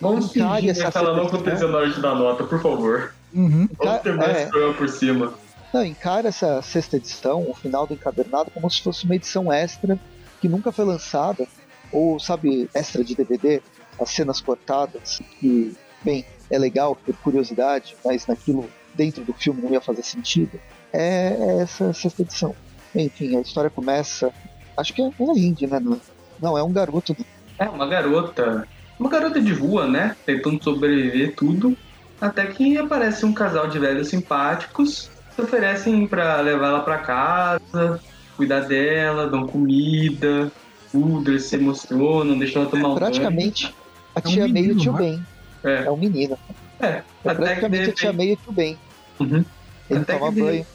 Vamos Encare fingir essa que ela não sexta aconteceu na hora de dar nota, por favor. Uhum. Vamos terminar É. esse por cima. Não, encara essa sexta edição, o final do encadernado, como se fosse uma edição extra que nunca foi lançada, ou sabe, extra de DVD, as cenas cortadas, que, bem, é legal por curiosidade, mas naquilo dentro do filme não ia fazer sentido. É, é essa sexta edição. Enfim, a história começa. Acho que é uma indie, né? Não, não, é um garoto. É, uma garota. Uma garota de rua, né? Tentando sobreviver tudo. Até que aparece um casal de velhos simpáticos que oferecem pra levar ela pra casa, cuidar dela, dão comida, tudo, eles se emocionam, deixam ela tomar um praticamente a É um tia meio tio não é? É um menino. É, Até que de praticamente a tia repente... meio tio Ben. Uhum. Ele Até toma de- banho.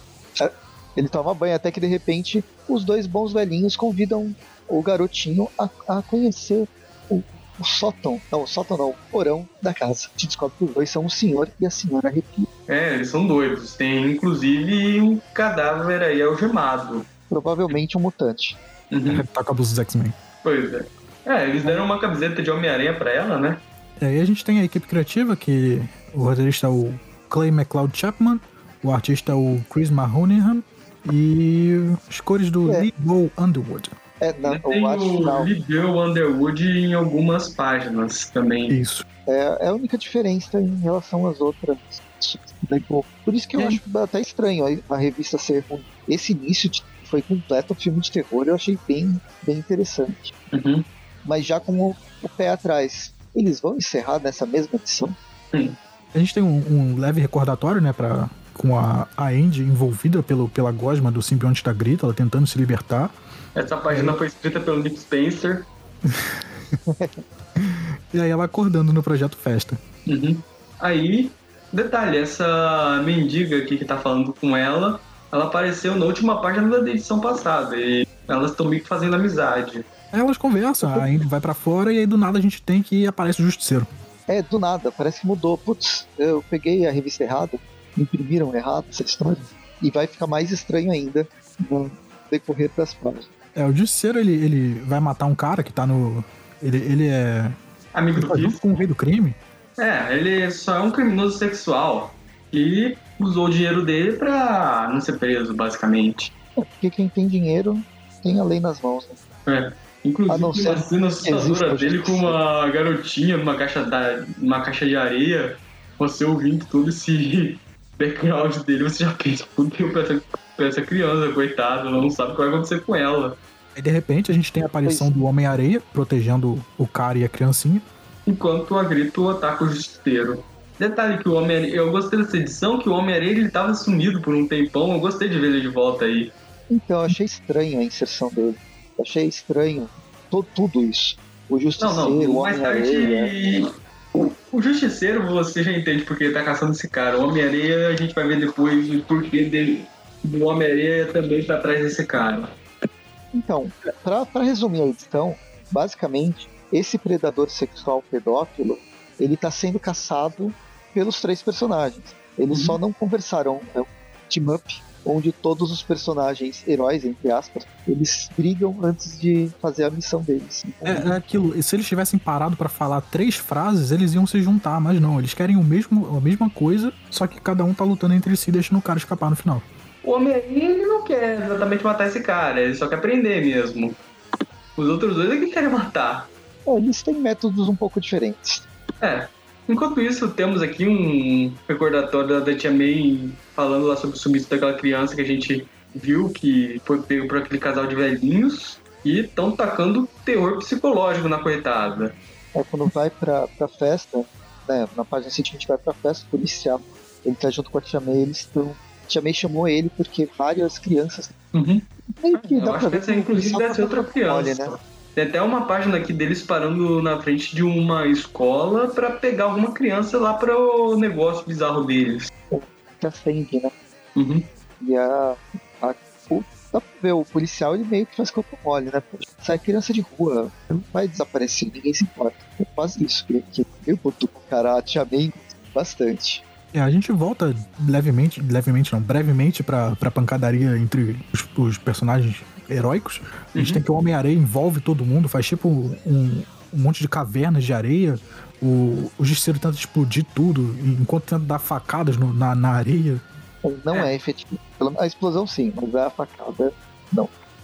É, Ele toma banho até que de repente os dois bons velhinhos convidam o garotinho a, a conhecer o, o sótão. Não, o sótão não, o porão da casa. A gente descobre que os dois são o senhor e a senhora arrepia. É, eles são doidos. Tem inclusive um cadáver aí algemado. Provavelmente um mutante. Uhum. [LAUGHS] Tá com a blusa dos X-Men. Pois é. É, eles deram uma camiseta de Homem-Aranha pra ela, né? E aí a gente tem a equipe criativa, que o roteirista é o Clay McLeod Chapman, o artista é o Chris Mahoneyham e as cores do É. Lee Bo Underwood. É, na, Tem o arte o final. Lidl Underwood em algumas páginas também. Isso. É, é a única diferença em relação às outras. Daí, pô, Por isso que eu É. acho até estranho a, revista ser ruim. Esse início de- foi completo filme de terror, eu achei bem, bem interessante. Uhum. Mas já com o, o pé atrás, eles vão encerrar nessa mesma edição? A gente tem um, um leve recordatório, né, pra, com a, a Andy envolvida pelo, pela gosma do simbionte da Grita, ela tentando se libertar. Essa página foi escrita pelo Nick Spencer. [LAUGHS] E aí ela acordando no projeto Festa. Uhum. Aí, detalhe, essa mendiga aqui que tá falando com ela, ela apareceu na última página da edição passada. E elas estão meio que fazendo amizade. Aí elas conversam, a Andy vai pra fora e aí do nada a gente tem que aparece o Justiceiro. É, do nada, parece que mudou. Putz, eu peguei a revista errada, imprimiram errado essa história. E vai ficar mais estranho ainda no decorrer das páginas. É, o Justiceiro ele, ele vai matar um cara que tá no. Ele, ele é. Amigo Ele do tá junto Chris. com o rei do crime. É, ele só é um criminoso sexual. E usou o dinheiro dele pra não ser preso, basicamente. É, porque quem tem dinheiro tem a lei nas mãos. Né? É. Inclusive, A não uma cena assustadora dele com uma garotinha numa caixa, da, numa caixa de areia. Você ouvindo todo esse [LAUGHS] background dele, você já pensa, fudeu pra essa, pra essa criança, coitada, ela não sabe o que vai acontecer com ela. Aí de repente a gente tem a aparição do Homem-Areia protegendo o cara e a criancinha. Enquanto a Grito ataca o justiceiro. Detalhe que o Homem-Aranha. Eu gostei dessa edição que o Homem-Aranha ele tava sumido por um tempão. Eu gostei de ver ele de volta aí. Então, eu achei estranho a inserção dele. Achei estranho to- tudo isso. O Não, Justiceiro, não. o Mais Homem-Areia. tarde. O, o Justiceiro você já entende porque ele tá caçando esse cara. O Homem-Areia a gente vai ver depois o porquê dele. Do Homem-Areia também tá atrás desse cara. Então, pra, pra resumir a edição, basicamente, esse predador sexual pedófilo, ele tá sendo caçado pelos três personagens. Eles Uhum. só não conversaram. É um team-up onde todos os personagens heróis, entre aspas, eles brigam antes de fazer a missão deles. É, é aquilo, e se eles tivessem parado pra falar três frases, eles iam se juntar, mas não, eles querem o mesmo, a mesma coisa, só que cada um tá lutando entre si, deixando o cara escapar no final. O Homem-Aranha ele não quer exatamente matar esse cara, ele só quer prender mesmo. Os outros dois é que querem matar. É, eles têm métodos um pouco diferentes. É. Enquanto isso, temos aqui um recordatório da Tia May falando lá sobre o sumiço daquela criança que a gente viu que foi pego por aquele casal de velhinhos e estão tacando terror psicológico na coitada. É, quando vai pra, pra festa, né, na página seguinte a gente vai pra festa, o policial, ele tá junto com a Tia May, eles estão... Tia May chamou ele porque várias crianças... Uhum. Meio que Eu dá acho pra que ver essa, que inclusive, deve ser outra mole, criança. né? Tem até uma página aqui deles parando na frente de uma escola pra pegar alguma criança lá para o negócio bizarro deles. Que acende, né? Uhum. E a, a o, dá pra ver, o policial ele meio que faz corpo mole, né? Sai criança de rua, não vai desaparecer, ninguém se importa. É quase isso que, que eu boto com o cara, te amei bastante. É, a gente volta levemente, levemente não, brevemente pra, pra pancadaria entre os, os personagens heróicos. A gente Uhum. tem que o Homem-Areia envolve todo mundo, faz tipo um, um monte de cavernas de areia. O, o Justiceiro tenta explodir tudo, enquanto tenta dar facadas no- na, na areia. Não É. é, efetivo. A explosão sim, mas a facada.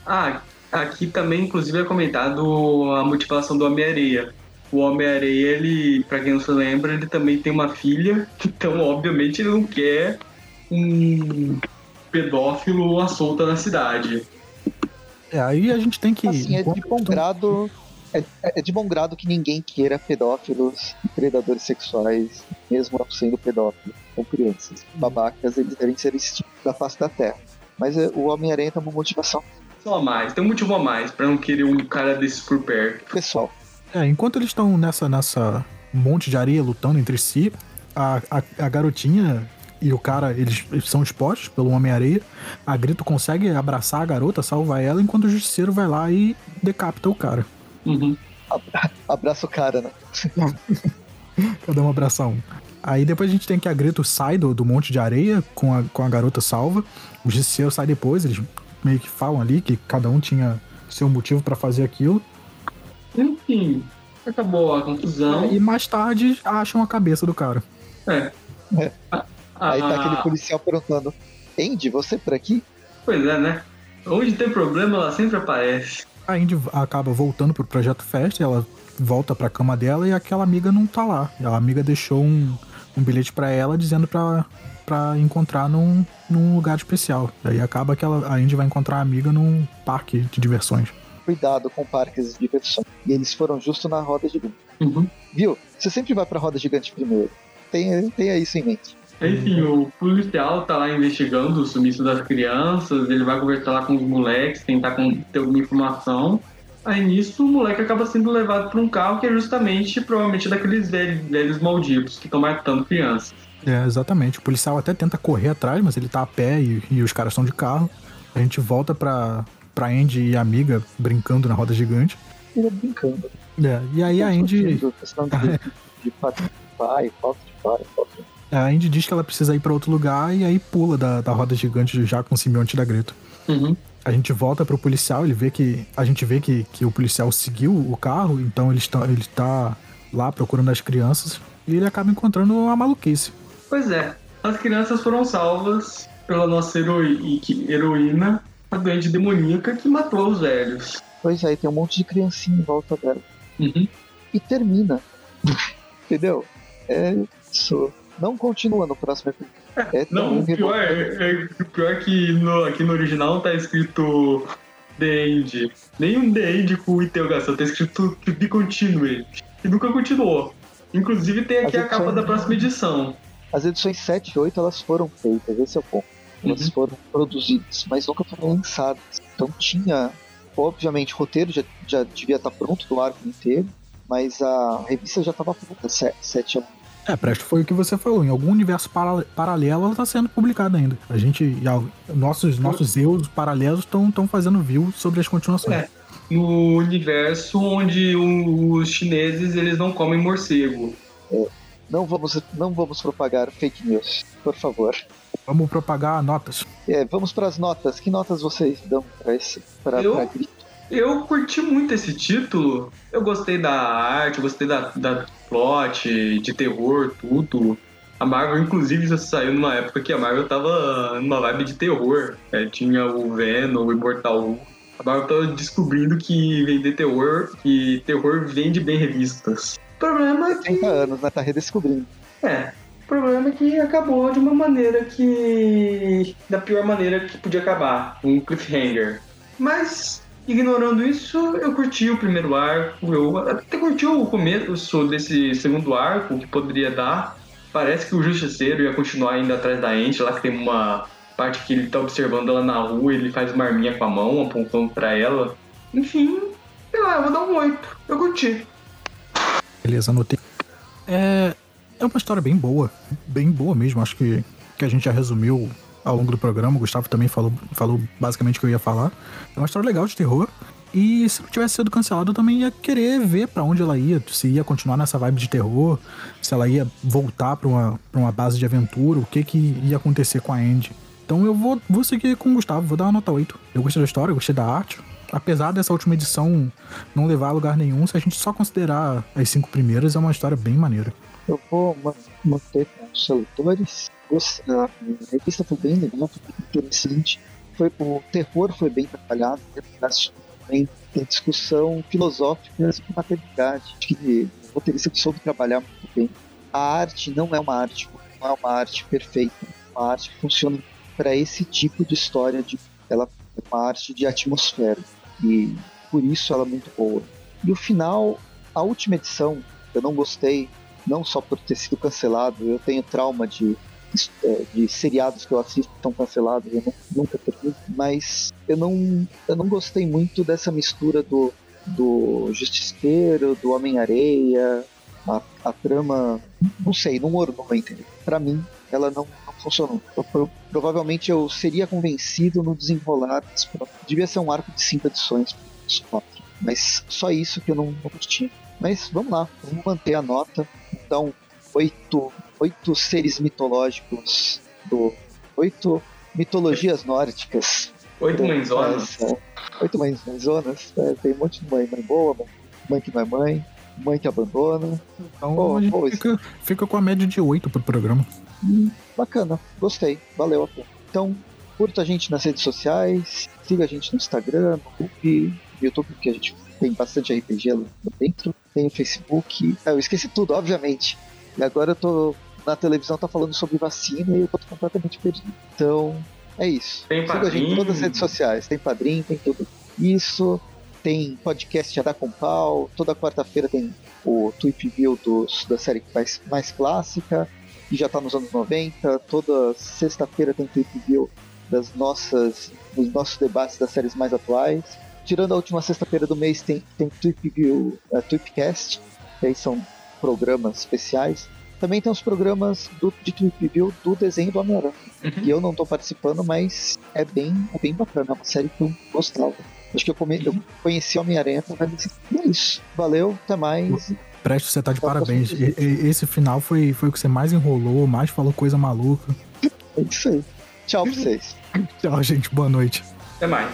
Ah, aqui também, inclusive, é comentado a motivação do Homem-Areia. O Homem-Areia, ele, pra quem não se lembra, ele também tem uma filha, [LAUGHS] então, obviamente, ele não quer um pedófilo à solta na cidade. É, aí a gente tem que. Assim, é de bom grado. É, é de bom grado que ninguém queira pedófilos e predadores sexuais, mesmo não sendo pedófilos, com crianças. Babacas, eles devem ser extintos da face da Terra. Mas é, o Homem-Aranha tem uma motivação Só mais, tem um motivo a mais pra não querer um cara desses por perto. pessoal. É, enquanto eles estão nessa, nessa monte de areia lutando entre si, a, a, a garotinha e o cara, eles, são expostos pelo Homem-Areia. A Grito consegue abraçar a garota, salvar ela, enquanto o Justiceiro vai lá e decapita o cara. Uhum. Abraça o cara, né? [LAUGHS] Cada um abraça um. Aí depois a gente tem que a Grito sai do, do monte de areia com a, com a garota salva. O Justiceiro sai depois, eles meio que falam ali que cada um tinha seu motivo pra fazer aquilo. Enfim, acabou a confusão. E mais tarde acham a cabeça do cara. É. É. Ah, Aí tá ah, aquele policial perguntando: Andy, você por aqui? Pois é, né? Onde tem problema, ela sempre aparece. A Indy acaba voltando pro Projeto Festa, ela volta pra cama dela e aquela amiga não tá lá. A amiga deixou um, um bilhete pra ela dizendo pra, pra encontrar num, num lugar especial. Aí acaba que ela, a Indy vai encontrar a amiga num parque de diversões. Cuidado com parques de diversão. E eles foram justo na roda gigante. Uhum. Viu? Você sempre vai pra roda gigante primeiro. Tenha, tenha isso em mente. Enfim, o policial tá lá investigando o sumiço das crianças, ele vai conversar lá com os moleques, tentar com- ter alguma informação. Aí nisso o moleque acaba sendo levado pra um carro que é justamente, provavelmente, daqueles velhos, velhos malditos que estão matando crianças. É, exatamente. O policial até tenta correr atrás, mas ele tá a pé e, e os caras estão de carro. A gente volta pra, pra Andy e a amiga brincando na roda gigante. Ele é brincando. É, e aí a Andy. Questão [LAUGHS] de, de pai, pai, falta de pai, falta de... A Andy diz que ela precisa ir pra outro lugar e aí pula da, da roda gigante já com o simbionte da Greta. Uhum. A gente volta pro policial, ele vê que. A gente vê que, que o policial seguiu o carro, então ele está, ele tá lá procurando as crianças e ele acaba encontrando uma maluquice. Pois é, as crianças foram salvas pela nossa heroi- heroína, a doente demoníaca que matou os velhos. Pois é, tem um monte de criancinha em volta dela. Uhum. E termina. [LAUGHS] Entendeu? É isso. Não continua no próximo episódio. É Não, tão o pior é, é- o pior é que no, aqui no original não tá escrito The End. Nenhum The End com interrogação, tá escrito To Be Continued. E nunca continuou. Inclusive tem aqui a capa da próxima edição. As edições 7 e 8 elas foram feitas, esse é o ponto. Elas Uhum. foram produzidas, mas nunca foram lançadas. Então tinha, obviamente, o roteiro já, já devia estar pronto do arco inteiro, mas a revista já estava pronta, 7 a 1. É, Presto, foi o que você falou. Em algum universo para- paralelo ela tá sendo publicada ainda. A gente. nossos, nossos eus paralelos estão fazendo view sobre as continuações. É. No universo onde os chineses eles não comem morcego. Não vamos, não vamos propagar fake news, por favor. Vamos propagar notas. É, vamos para as notas. Que notas vocês dão para esse para Eu? pra grito? Eu curti muito esse título. Eu gostei da arte, gostei da, da plot, de terror, tudo. A Marvel, inclusive, já saiu numa época que a Marvel tava numa vibe de terror. É, tinha o Venom, o Immortal Hulk. A Marvel tava descobrindo que vender terror, que terror vende bem revistas. problema é que. 30 anos, né? Tá redescobrindo. É. O problema é que acabou de uma maneira que. da pior maneira que podia acabar um cliffhanger. Mas, ignorando isso, eu curti o primeiro arco. Eu até curti o começo desse segundo arco que poderia dar. Parece que o Justiceiro ia continuar indo atrás da Ente, lá que tem uma parte que ele tá observando ela na rua, ele faz uma arminha com a mão, apontando para ela. Enfim, sei lá, eu vou dar um 8. Eu curti. Beleza, anotei. É, é uma história bem boa, bem boa mesmo. Acho que, que a gente já resumiu ao longo do programa. O Gustavo também falou, falou basicamente o que eu ia falar. É uma história legal de terror. E se não tivesse sido cancelado, eu também ia querer ver para onde ela ia. Se ia continuar nessa vibe de terror, se ela ia voltar pra uma, pra uma base de aventura, o que que ia acontecer com a Andy. Então eu vou, vou seguir com o Gustavo, vou dar uma nota 8. Eu gostei da história, eu gostei da arte. Apesar dessa última edição não levar a lugar nenhum, se a gente só considerar as cinco primeiras, é uma história bem maneira. Eu vou manter com os leitores. A revista foi bem legal, foi bem interessante. Foi, o terror foi bem trabalhado, também tem discussão filosófica sobre maternidade, que o roteirista soube trabalhar muito bem. A arte não é uma arte, não é uma arte perfeita, uma arte que funciona para esse tipo de história, de, ela é uma arte de atmosfera, e por isso ela é muito boa. E o final, a última edição, eu não gostei, não só por ter sido cancelado, eu tenho trauma de, de seriados que eu assisto estão cancelados, eu nunca termino, mas eu não, eu não gostei muito dessa mistura do, do Justiceiro, do Homem-Areia, a, a, trama, não sei, não ornou, entendeu? Pra mim, ela não, não funcionou. Eu, provavelmente eu seria convencido no desenrolar. Devia ser um arco de cinco edições. Mas só isso que eu não, não. Mas vamos lá, vamos manter a nota. Então, oito, oito seres mitológicos do. Oito mitologias nórdicas. Oito mãezonas. É, oito mãezonas. É, tem um monte de mãe, mãe boa, mãe que não é mãe, mãe que abandona. Então Pô, a gente fica, fica, com a média de oito pro programa. Hum, bacana, gostei, valeu a pena. Então, curta a gente nas redes sociais, siga a gente no Instagram, no YouTube, no YouTube, que a gente tem bastante RPG lá dentro, tem o Facebook. Ah, eu esqueci tudo, obviamente. E agora eu tô na televisão tá falando sobre vacina e eu tô completamente perdido. Então, é isso. Tem Siga a gente em todas as redes sociais, tem padrinho, tem tudo isso. Tem podcast já dá com pau. Toda quarta-feira tem o Tweep View dos, da série mais, mais clássica, que já tá nos anos 90. Toda sexta-feira tem Tweep View das nossas, dos nossos debates das séries mais atuais. Tirando a última sexta-feira do mês, tem, tem Tweep View, uh, Tweepcast, que aí são programas especiais. Também tem os programas do, de Tweep View do desenho do Homem-Aranha. Uhum. E eu não tô participando, mas é bem, é bem bacana, é uma série que eu gostava. Acho que eu, come, eu conheci Homem-Aranha através. E é isso. Valeu, até mais. Presto, você tá de parabéns. E, esse final foi, foi o que você mais enrolou, mais falou coisa maluca. É isso aí. Tchau pra vocês. [LAUGHS] Tchau, gente. Boa noite. Até mais.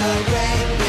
so rain.